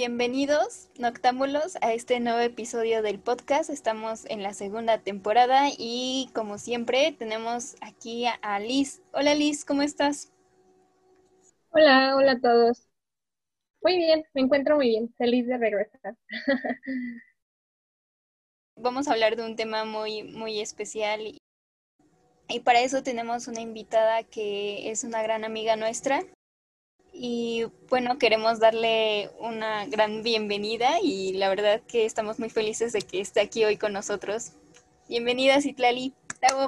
Bienvenidos, noctámbulos, a este nuevo episodio del podcast. Estamos en la segunda temporada y como siempre tenemos aquí a Liz. Hola Liz, ¿cómo estás? Hola, hola a todos. Muy bien, me encuentro muy bien, feliz de regresar. Vamos a hablar de un tema muy, muy especial y, y para eso tenemos una invitada que es una gran amiga nuestra, y bueno, queremos darle una gran bienvenida y la verdad que estamos muy felices de que esté aquí hoy con nosotros. Bienvenida, Citlali. ¡Bravo!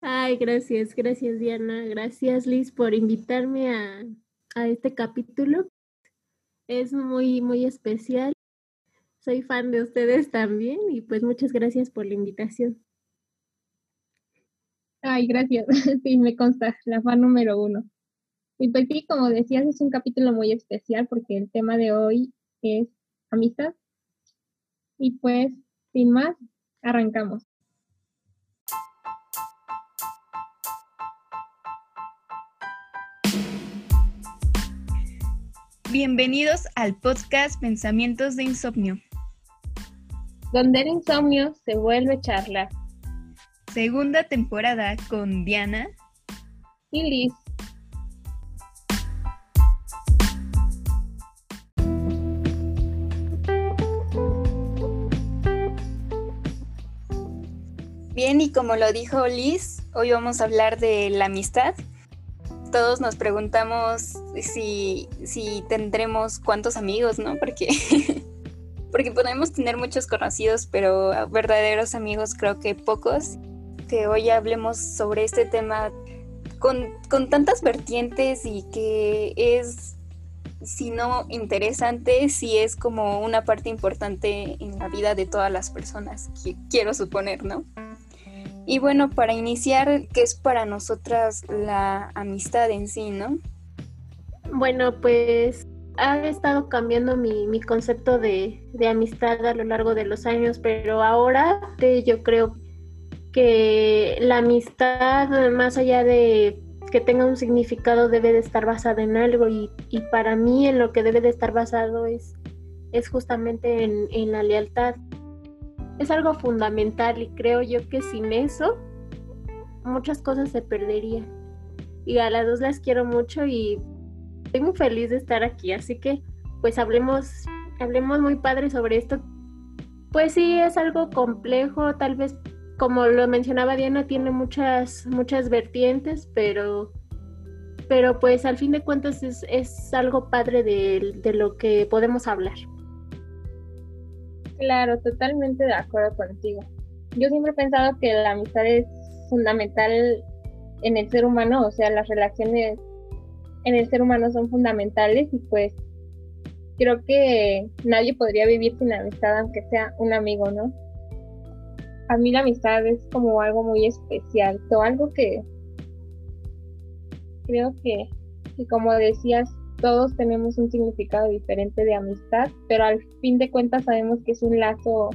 Ay, gracias, gracias Diana, gracias Liz por invitarme a, a este capítulo. Es muy, muy especial. Soy fan de ustedes también y pues muchas gracias por la invitación. Ay, gracias. Sí, me consta, la fan número uno. Y pues sí, como decías, es un capítulo muy especial porque el tema de hoy es amistad. Y pues, sin más, arrancamos. Bienvenidos al podcast Pensamientos de Insomnio. Donde el insomnio se vuelve charla segunda temporada con Diana y Liz. Bien, y como lo dijo Liz, hoy vamos a hablar de la amistad. Todos nos preguntamos si, si tendremos cuántos amigos, ¿no? Porque, porque podemos tener muchos conocidos, pero verdaderos amigos creo que pocos que hoy hablemos sobre este tema con, tantas vertientes y que es, si no interesante, si es como una parte importante en la vida de todas las personas, quiero suponer, ¿no? Y bueno, para iniciar, ¿qué es para nosotras la amistad en sí, no? Bueno, pues ha estado cambiando mi, mi concepto de, de, amistad a lo largo de los años, pero ahora yo creo que la amistad, más allá de que tenga un significado, debe de estar basada en algo y, para mí en lo que debe de estar basado es, es justamente en, en la lealtad. Es algo fundamental y creo yo que sin eso muchas cosas se perderían. Y a las dos las quiero mucho y estoy muy feliz de estar aquí, así que pues hablemos, hablemos muy padre sobre esto. Pues sí, es algo complejo, tal vez como lo mencionaba Diana, tiene muchas, muchas vertientes, pero, pero pues al fin de cuentas es, es algo padre de, de lo que podemos hablar. Claro, totalmente de acuerdo contigo. Yo siempre he pensado que la amistad es fundamental en el ser humano, o sea, las relaciones en el ser humano son fundamentales y pues creo que nadie podría vivir sin amistad aunque sea un amigo, ¿no? A mí la amistad es como algo muy especial, algo que creo que, como decías, todos tenemos un significado diferente de amistad, pero al fin de cuentas sabemos que es un lazo,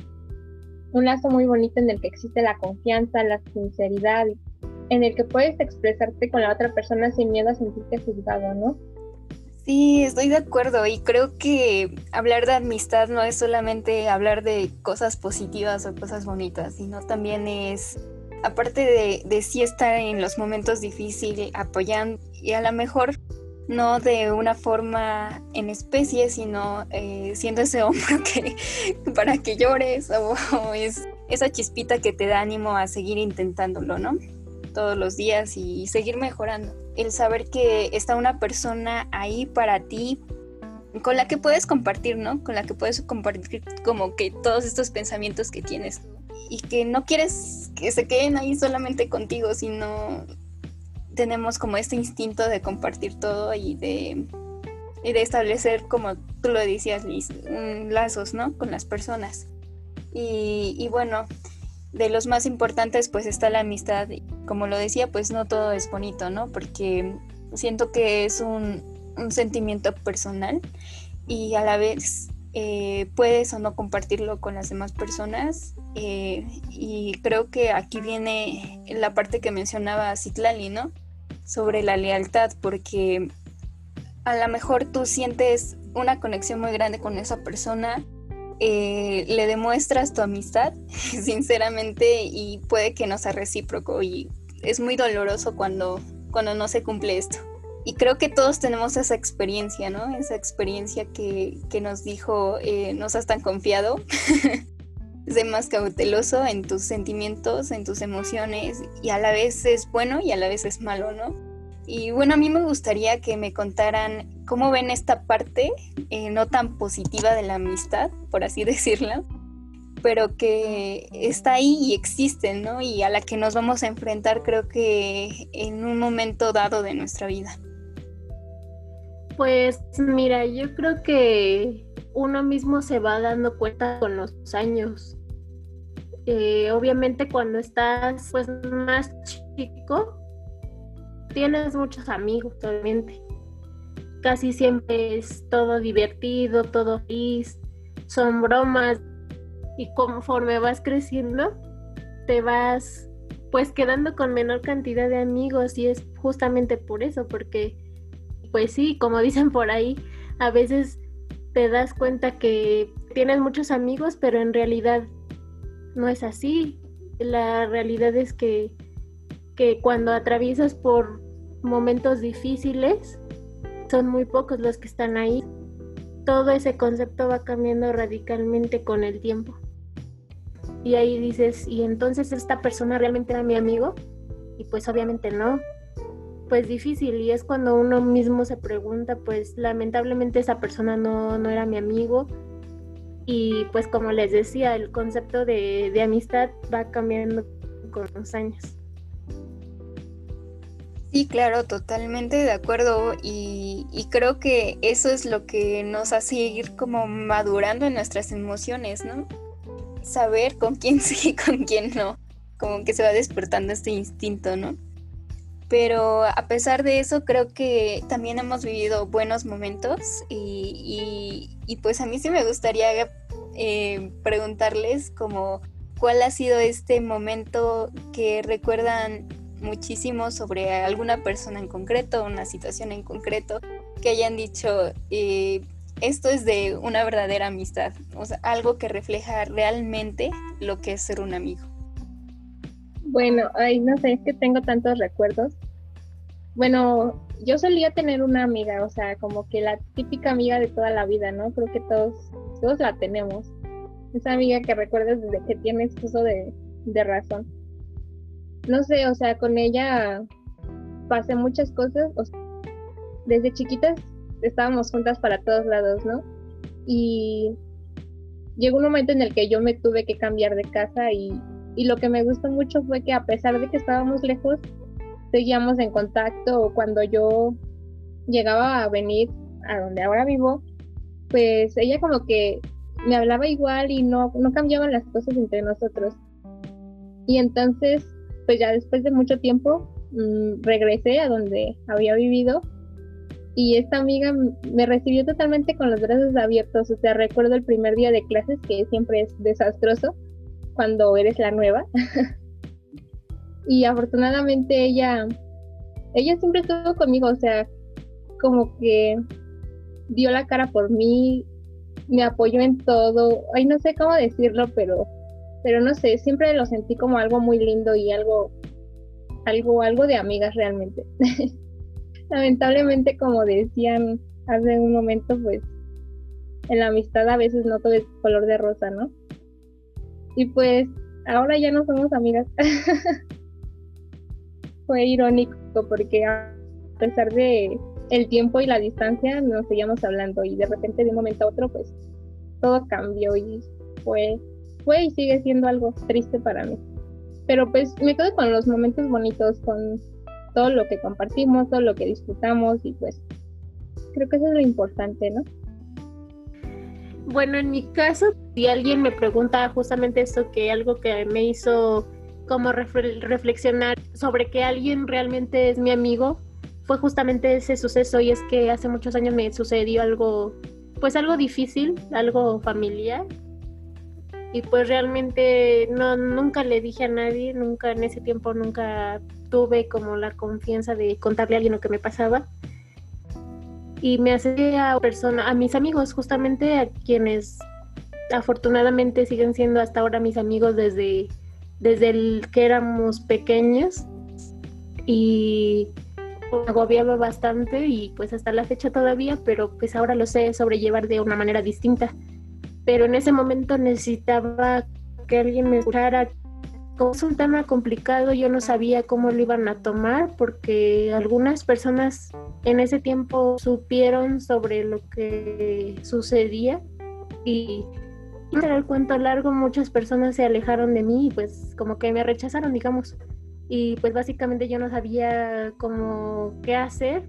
un lazo muy bonito en el que existe la confianza, la sinceridad, en el que puedes expresarte con la otra persona sin miedo a sentirte juzgado, ¿no? Sí, estoy de acuerdo y creo que hablar de amistad no es solamente hablar de cosas positivas o cosas bonitas, sino también es, aparte de, de sí estar en los momentos difíciles, apoyando y a lo mejor no de una forma en especie, sino eh, siendo ese hombro que para que llores o, es esa chispita que te da ánimo a seguir intentándolo, ¿no? Todos los días y seguir mejorando el saber que está una persona ahí para ti, con la que puedes compartir, ¿no? Con la que puedes compartir como que todos estos pensamientos que tienes y que no quieres que se queden ahí solamente contigo, sino tenemos como este instinto de compartir todo y de, de establecer, como tú lo decías, Liz, lazos, ¿no? Con las personas. Y, y bueno, de los más importantes pues está la amistad. Como lo decía, pues no todo es bonito, ¿no? Porque siento que es un, sentimiento personal y a la vez eh, puedes o no compartirlo con las demás personas. Eh, y creo que aquí viene la parte que mencionaba Citlali, ¿no? sobre la lealtad, porque a lo mejor tú sientes una conexión muy grande con esa persona, eh, le demuestras tu amistad, sinceramente, y puede que no sea recíproco, y es muy doloroso cuando, cuando no se cumple esto. Y creo que todos tenemos esa experiencia, ¿no? Esa experiencia que, nos dijo, eh, no seas tan confiado, sé más cauteloso en tus sentimientos, en tus emociones, y a la vez es bueno y a la vez es malo, ¿no? Y bueno, a mí me gustaría que me contaran cómo ven esta parte eh, no tan positiva de la amistad, por así decirlo, pero que está ahí y existe, ¿no? Y a la que nos vamos a enfrentar creo que en un momento dado de nuestra vida. Pues mira, yo creo que uno mismo se va dando cuenta con los años. Eh, obviamente cuando estás pues más chico, tienes muchos amigos, obviamente. Casi siempre es todo divertido, todo feliz, son bromas. Y conforme vas creciendo, te vas pues quedando con menor cantidad de amigos y es justamente por eso, porque pues sí, como dicen por ahí, a veces te das cuenta que tienes muchos amigos, pero en realidad no es así. La realidad es que, que cuando atraviesas por momentos difíciles, son muy pocos los que están ahí. Todo ese concepto va cambiando radicalmente con el tiempo. Y ahí dices, ¿y entonces esta persona realmente era mi amigo? Y pues obviamente no pues difícil y es cuando uno mismo se pregunta, pues lamentablemente esa persona no, no era mi amigo y pues como les decía, el concepto de, de amistad va cambiando con los años. Sí, claro, totalmente de acuerdo y, creo que eso es lo que nos hace ir como madurando en nuestras emociones, ¿no? Saber con quién sí y con quién no, como que se va despertando este instinto, ¿no? pero a pesar de eso creo que también hemos vivido buenos momentos y, pues a mí sí me gustaría eh, preguntarles como cuál ha sido este momento que recuerdan muchísimo sobre alguna persona en concreto, una situación en concreto, que hayan dicho, eh, esto es de una verdadera amistad, o sea, algo que refleja realmente lo que es ser un amigo. Bueno, ay, no sé, es que tengo tantos recuerdos. Bueno, yo solía tener una amiga, o sea, como que la típica amiga de toda la vida, ¿no? Creo que todos, todos la tenemos. Esa amiga que recuerdas desde que tienes uso de, de razón. No sé, o sea, con ella pasé muchas cosas. Desde chiquitas estábamos juntas para todos lados, ¿no? Y llegó un momento en el que yo me tuve que cambiar de casa y y lo que me gustó mucho fue que a pesar de que estábamos lejos, seguíamos en contacto. Cuando yo llegaba a venir a donde ahora vivo, pues ella como que me hablaba igual y no, no cambiaban las cosas entre nosotros. Y entonces, pues ya después de mucho tiempo, mm, regresé a donde había vivido y esta amiga me recibió totalmente con los brazos abiertos. O sea, recuerdo el primer día de clases que siempre es desastroso cuando eres la nueva. y afortunadamente ella, ella siempre estuvo conmigo, o sea, como que dio la cara por mí, me apoyó en todo. Ay, no sé cómo decirlo, pero, pero no sé, siempre lo sentí como algo muy lindo y algo, algo, algo de amigas realmente. Lamentablemente, como decían hace un momento, pues en la amistad a veces no todo es color de rosa, ¿no? Y pues ahora ya no somos amigas. Fue irónico porque a pesar de el tiempo y la distancia nos seguíamos hablando y de repente de un momento a otro pues todo cambió y fue fue y sigue siendo algo triste para mí. Pero pues me quedo con los momentos bonitos, con todo lo que compartimos, todo lo que disfrutamos y pues creo que eso es lo importante, ¿no? Bueno, en mi caso, si alguien me pregunta justamente esto, que algo que me hizo como reflexionar sobre que alguien realmente es mi amigo, fue justamente ese suceso y es que hace muchos años me sucedió algo, pues algo difícil, algo familiar. Y pues realmente no nunca le dije a nadie, nunca en ese tiempo nunca tuve como la confianza de contarle a alguien lo que me pasaba. Y me acerqué a persona, a mis amigos, justamente a quienes afortunadamente siguen siendo hasta ahora mis amigos desde, desde el que éramos pequeños. Y me agobiaba bastante y pues hasta la fecha todavía, pero pues ahora lo sé sobrellevar de una manera distinta pero en ese momento necesitaba que alguien me escuchara. Como es un tema complicado, yo no sabía cómo lo iban a tomar porque algunas personas en ese tiempo supieron sobre lo que sucedía y para el cuento largo muchas personas se alejaron de mí y pues como que me rechazaron, digamos. Y pues básicamente yo no sabía cómo qué hacer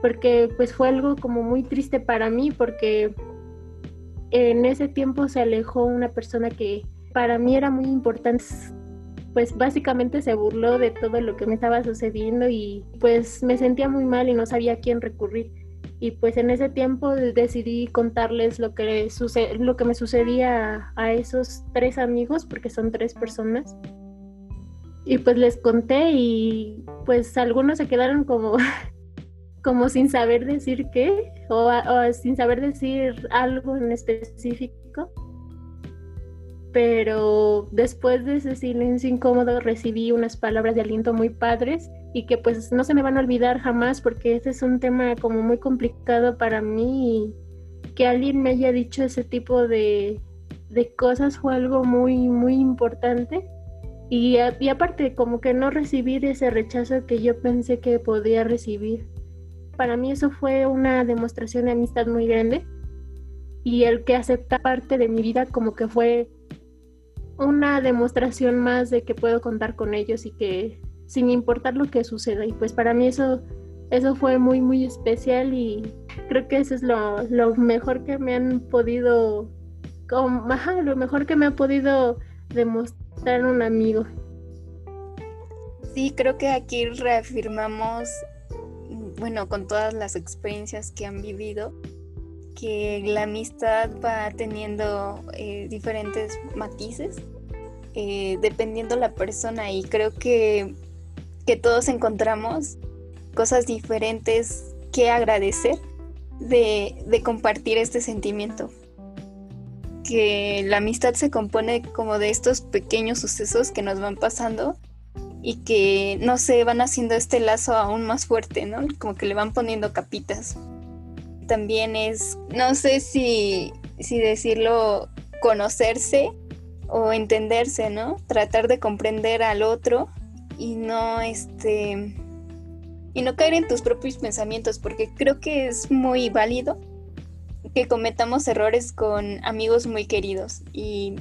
porque pues fue algo como muy triste para mí porque en ese tiempo se alejó una persona que para mí era muy importante pues básicamente se burló de todo lo que me estaba sucediendo y pues me sentía muy mal y no sabía a quién recurrir. Y pues en ese tiempo decidí contarles lo que, lo que me sucedía a esos tres amigos, porque son tres personas. Y pues les conté y pues algunos se quedaron como como sin saber decir qué o, sin saber decir algo en específico. Pero después de ese silencio incómodo recibí unas palabras de aliento muy padres y que pues no se me van a olvidar jamás porque este es un tema como muy complicado para mí y que alguien me haya dicho ese tipo de, de cosas fue algo muy, muy importante. Y, y aparte, como que no recibir ese rechazo que yo pensé que podía recibir para mí eso fue una demostración de amistad muy grande y el que acepta parte de mi vida como que fue una demostración más de que puedo contar con ellos y que sin importar lo que suceda y pues para mí eso eso fue muy muy especial y creo que eso es lo, lo mejor que me han podido como, lo mejor que me ha podido demostrar un amigo. Sí, creo que aquí reafirmamos bueno, con todas las experiencias que han vivido, que la amistad va teniendo eh, diferentes matices eh, dependiendo la persona y creo que, que todos encontramos cosas diferentes que agradecer de, de compartir este sentimiento. Que la amistad se compone como de estos pequeños sucesos que nos van pasando y que, no sé, van haciendo este lazo aún más fuerte, ¿no? Como que le van poniendo capitas. También es, no sé si, si decirlo, conocerse o entenderse, ¿no? Tratar de comprender al otro y no, este, y no caer en tus propios pensamientos, porque creo que es muy válido que cometamos errores con amigos muy queridos y,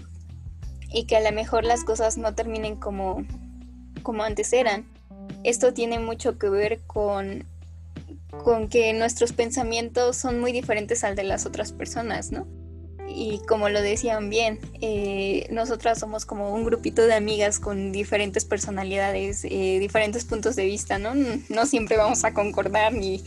y que a lo mejor las cosas no terminen como como antes eran. Esto tiene mucho que ver con, con que nuestros pensamientos son muy diferentes al de las otras personas, ¿no? Y como lo decían bien, eh, nosotras somos como un grupito de amigas con diferentes personalidades, eh, diferentes puntos de vista, ¿no? No siempre vamos a concordar ni,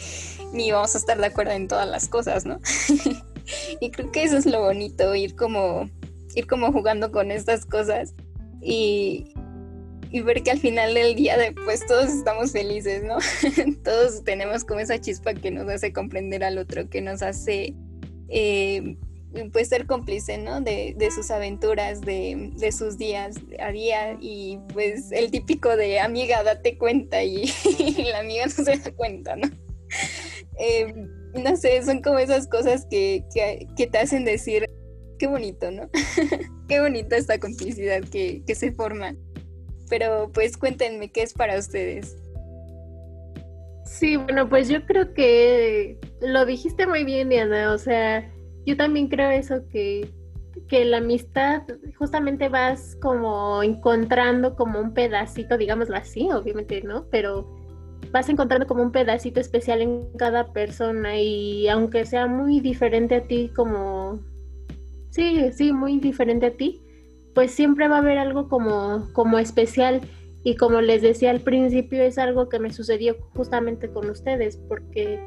ni vamos a estar de acuerdo en todas las cosas, ¿no? y creo que eso es lo bonito, ir como, ir como jugando con estas cosas y, y ver que al final del día después todos estamos felices, ¿no? todos tenemos como esa chispa que nos hace comprender al otro, que nos hace eh, pues ser cómplice, ¿no? De, sus aventuras, de, sus días a día y pues el típico de amiga, date cuenta y, la amiga no se da cuenta, ¿no? Eh, no sé, son como esas cosas que, que, te hacen decir, qué bonito, ¿no? qué bonita esta complicidad que, que se forma pero pues cuéntenme qué es para ustedes. Sí, bueno, pues yo creo que lo dijiste muy bien, Diana. O sea, yo también creo eso que, que la amistad justamente vas como encontrando como un pedacito, digámoslo así, obviamente, ¿no? Pero vas encontrando como un pedacito especial en cada persona y aunque sea muy diferente a ti, como... Sí, sí, muy diferente a ti, pues siempre va a haber algo como, como especial. Y como les decía al principio, es algo que me sucedió justamente con ustedes, porque,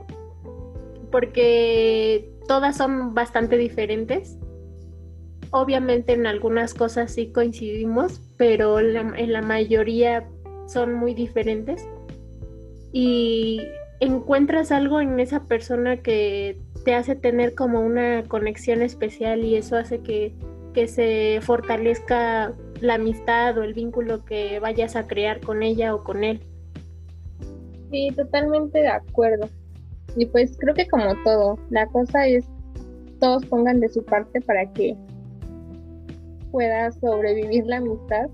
porque todas son bastante diferentes. obviamente en algunas cosas sí coincidimos, pero en la mayoría son muy diferentes. Y encuentras algo en esa persona que te hace tener como una conexión especial y eso hace que, que se fortalezca la amistad o el vínculo que vayas a crear con ella o con él. Sí, totalmente de acuerdo. Y pues creo que como todo, la cosa es todos pongan de su parte para que pueda sobrevivir la amistad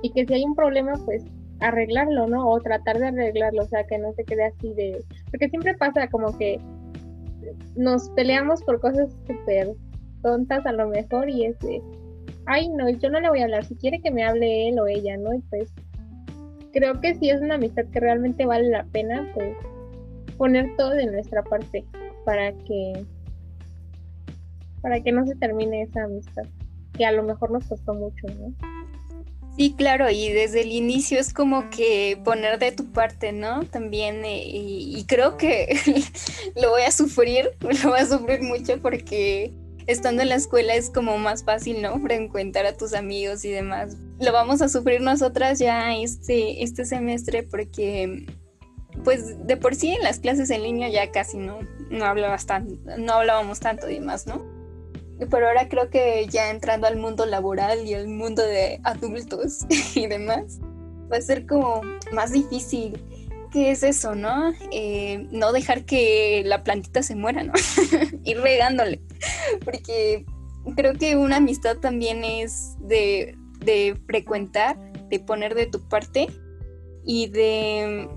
y que si hay un problema pues arreglarlo, ¿no? O tratar de arreglarlo, o sea, que no se quede así de... Porque siempre pasa como que nos peleamos por cosas súper tontas a lo mejor y es ay no, yo no le voy a hablar, si quiere que me hable él o ella, ¿no? Y pues creo que si es una amistad que realmente vale la pena, pues poner todo de nuestra parte para que para que no se termine esa amistad, que a lo mejor nos costó mucho, ¿no? Sí, claro, y desde el inicio es como que poner de tu parte, ¿no? También, eh, y, creo que lo voy a sufrir, lo voy a sufrir mucho porque estando en la escuela es como más fácil, ¿no? Frecuentar a tus amigos y demás. Lo vamos a sufrir nosotras ya este, este semestre porque, pues, de por sí en las clases en línea ya casi no, no, hablabas tan, no hablábamos tanto y demás, ¿no? pero ahora creo que ya entrando al mundo laboral y al mundo de adultos y demás, va a ser como más difícil. ¿Qué es eso, no? Eh, no dejar que la plantita se muera, ¿no? Ir regándole. Porque creo que una amistad también es de, de frecuentar, de poner de tu parte y de,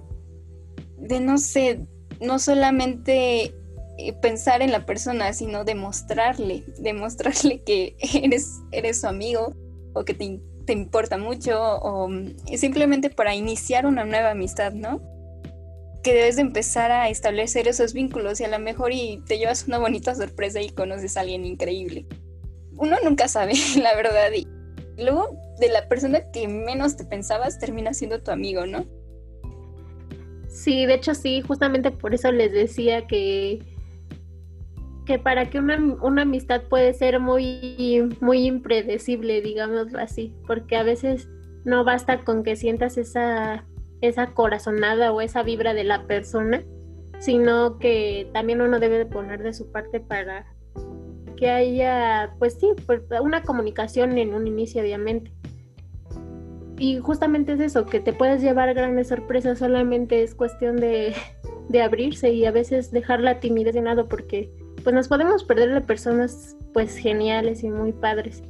de no sé, no solamente eh, pensar en la persona, sino demostrarle, demostrarle que eres, eres su amigo o que te, te importa mucho o mm, simplemente para iniciar una nueva amistad, ¿no? Que debes de empezar a establecer esos vínculos y a lo mejor y te llevas una bonita sorpresa y conoces a alguien increíble. Uno nunca sabe, la verdad. Y luego de la persona que menos te pensabas termina siendo tu amigo, ¿no? Sí, de hecho sí, justamente por eso les decía que que para que una, una, amistad puede ser muy, muy impredecible, digámoslo así, porque a veces no basta con que sientas esa, esa corazonada o esa vibra de la persona, sino que también uno debe de poner de su parte para que haya, pues sí, pues, una comunicación en un inicio, obviamente. Y justamente es eso, que te puedes llevar grandes sorpresas, solamente es cuestión de, de abrirse y a veces dejar la timidez de lado porque pues nos podemos perder de personas pues geniales y muy padres.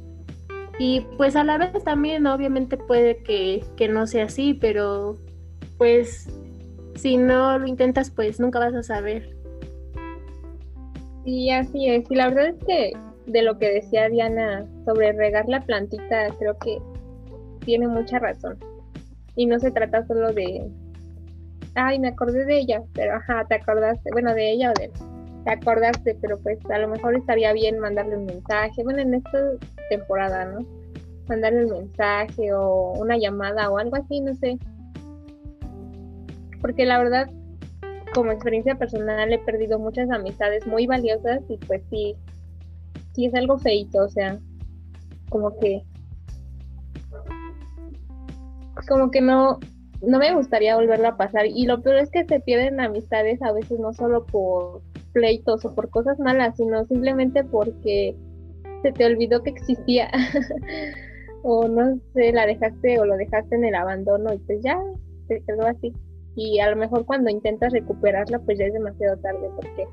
Y pues a la vez también obviamente puede que, no sea así, pero pues si no lo intentas pues nunca vas a saber. Sí, así es. Y la verdad es que de lo que decía Diana sobre regar la plantita, creo que tiene mucha razón. Y no se trata solo de, ay, me acordé de ella, pero ajá, te acordaste, bueno, de ella o de te acordaste, pero pues a lo mejor estaría bien mandarle un mensaje, bueno, en esta temporada, ¿no? Mandarle un mensaje o una llamada o algo así, no sé. Porque la verdad, como experiencia personal, he perdido muchas amistades muy valiosas y pues sí, sí es algo feito, o sea, como que como que no no me gustaría volverlo a pasar y lo peor es que se pierden amistades a veces no solo por pleitos o por cosas malas, sino simplemente porque se te olvidó que existía. o no sé, la dejaste o lo dejaste en el abandono y pues ya se quedó así. Y a lo mejor cuando intentas recuperarla, pues ya es demasiado tarde porque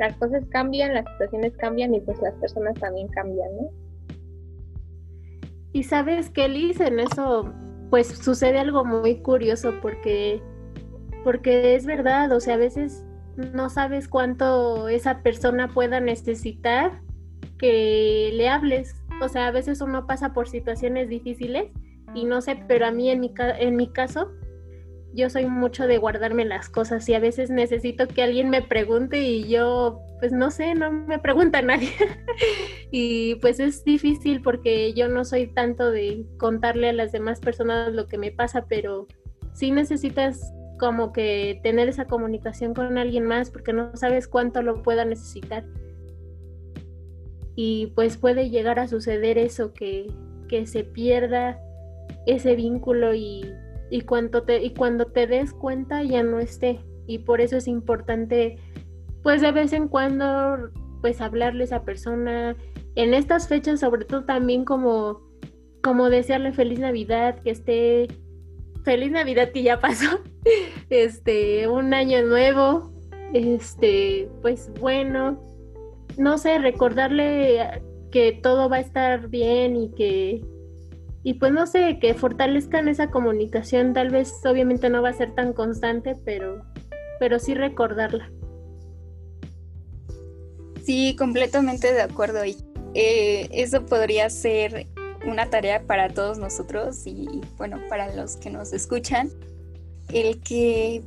las cosas cambian, las situaciones cambian y pues las personas también cambian, ¿no? Y sabes que Liz, en eso pues sucede algo muy curioso porque porque es verdad, o sea, a veces no sabes cuánto esa persona pueda necesitar que le hables. O sea, a veces uno pasa por situaciones difíciles y no sé, pero a mí en mi, en mi caso, yo soy mucho de guardarme las cosas y a veces necesito que alguien me pregunte y yo, pues no sé, no me pregunta nadie. y pues es difícil porque yo no soy tanto de contarle a las demás personas lo que me pasa, pero sí necesitas como que tener esa comunicación con alguien más porque no sabes cuánto lo pueda necesitar. y pues puede llegar a suceder eso que, que se pierda ese vínculo y, y, cuando te, y cuando te des cuenta ya no esté. Y por eso es importante pues de vez en cuando pues hablarle a esa persona. En estas fechas sobre todo también como como desearle feliz navidad que esté feliz navidad que ya pasó este un año nuevo este pues bueno no sé recordarle que todo va a estar bien y que y pues no sé que fortalezcan esa comunicación tal vez obviamente no va a ser tan constante pero pero sí recordarla. Sí, completamente de acuerdo. Y eh, eso podría ser una tarea para todos nosotros y bueno, para los que nos escuchan, el que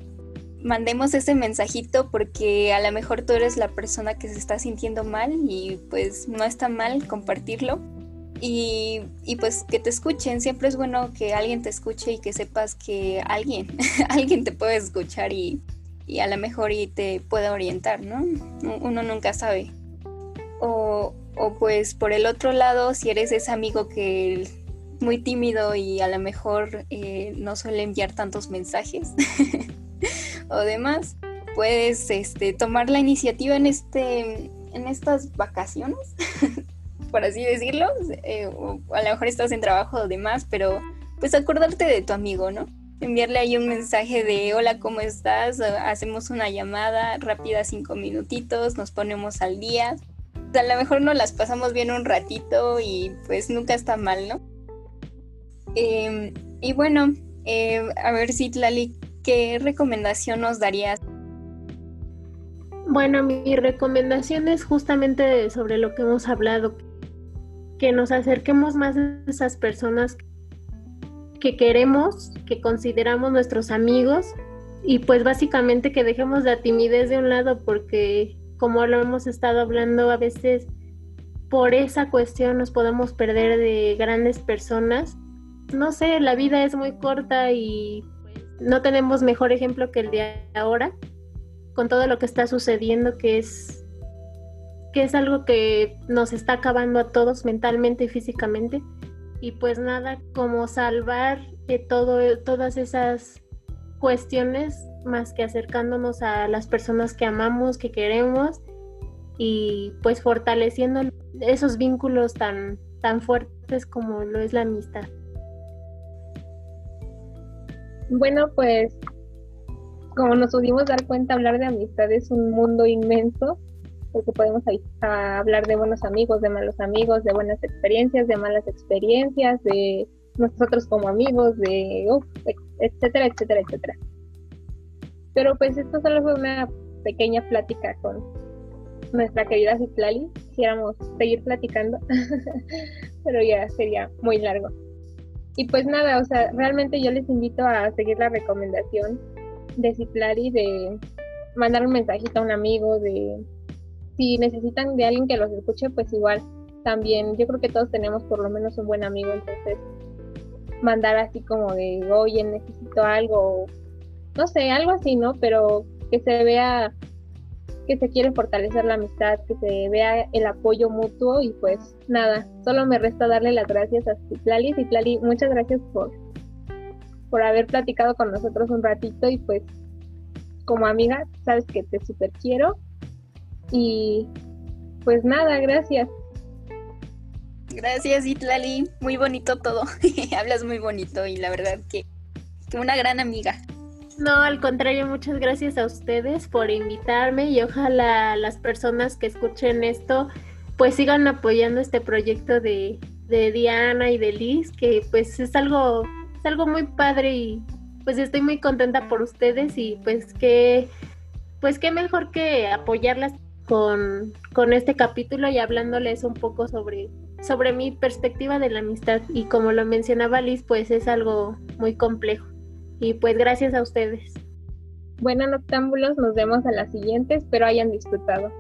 mandemos ese mensajito porque a lo mejor tú eres la persona que se está sintiendo mal y pues no está mal compartirlo. Y, y, pues que te escuchen, siempre es bueno que alguien te escuche y que sepas que alguien, alguien te puede escuchar y, y a lo mejor y te puede orientar, ¿no? Uno nunca sabe. O, o pues por el otro lado, si eres ese amigo que muy tímido y a lo mejor eh, no suele enviar tantos mensajes o demás, puedes este, tomar la iniciativa en, este, en estas vacaciones, por así decirlo. Eh, a lo mejor estás en trabajo o demás, pero pues acordarte de tu amigo, ¿no? enviarle ahí un mensaje de hola, ¿cómo estás? Hacemos una llamada rápida, cinco minutitos, nos ponemos al día. a lo mejor nos las pasamos bien un ratito y pues nunca está mal, ¿no? Em, y bueno, em, a ver si Tlali, ¿qué recomendación nos darías? Bueno, mi recomendación es justamente sobre lo que hemos hablado, que nos acerquemos más a esas personas que queremos, que consideramos nuestros amigos y pues básicamente que dejemos la timidez de un lado porque como lo hemos estado hablando a veces por esa cuestión nos podemos perder de grandes personas. No sé, la vida es muy corta y pues, no tenemos mejor ejemplo que el de ahora con todo lo que está sucediendo que es que es algo que nos está acabando a todos mentalmente y físicamente y pues nada como salvar de todo, todas esas cuestiones más que acercándonos a las personas que amamos, que queremos y pues fortaleciendo esos vínculos tan, tan fuertes como lo es la amistad. Bueno, pues como nos pudimos dar cuenta, hablar de amistad es un mundo inmenso porque podemos hablar de buenos amigos, de malos amigos, de buenas experiencias, de malas experiencias, de nosotros como amigos, de etcétera, etcétera, etcétera. Pero pues esto solo fue una pequeña plática con nuestra querida Citlali. Quisiéramos seguir platicando, pero ya sería muy largo. Y pues nada, o sea, realmente yo les invito a seguir la recomendación de Citlali de mandar un mensajito a un amigo, de si necesitan de alguien que los escuche, pues igual también, yo creo que todos tenemos por lo menos un buen amigo, entonces mandar así como de, oye, necesito algo, no sé, algo así, ¿no? Pero que se vea que se quiere fortalecer la amistad, que se vea el apoyo mutuo y pues nada, solo me resta darle las gracias a Citlali. Citlali, muchas gracias por, por haber platicado con nosotros un ratito y pues como amiga, sabes que te super quiero y pues nada, gracias. Gracias, Itlali. Muy bonito todo. Hablas muy bonito y la verdad que, que una gran amiga. No, al contrario, muchas gracias a ustedes por invitarme y ojalá las personas que escuchen esto pues sigan apoyando este proyecto de, de Diana y de Liz, que pues es algo, es algo muy padre y pues estoy muy contenta por ustedes y pues que pues qué mejor que apoyarlas con, con este capítulo y hablándoles un poco sobre, sobre mi perspectiva de la amistad. Y como lo mencionaba Liz, pues es algo muy complejo. Y pues gracias a ustedes. Bueno, noctámbulos, nos vemos a la siguiente. Espero hayan disfrutado.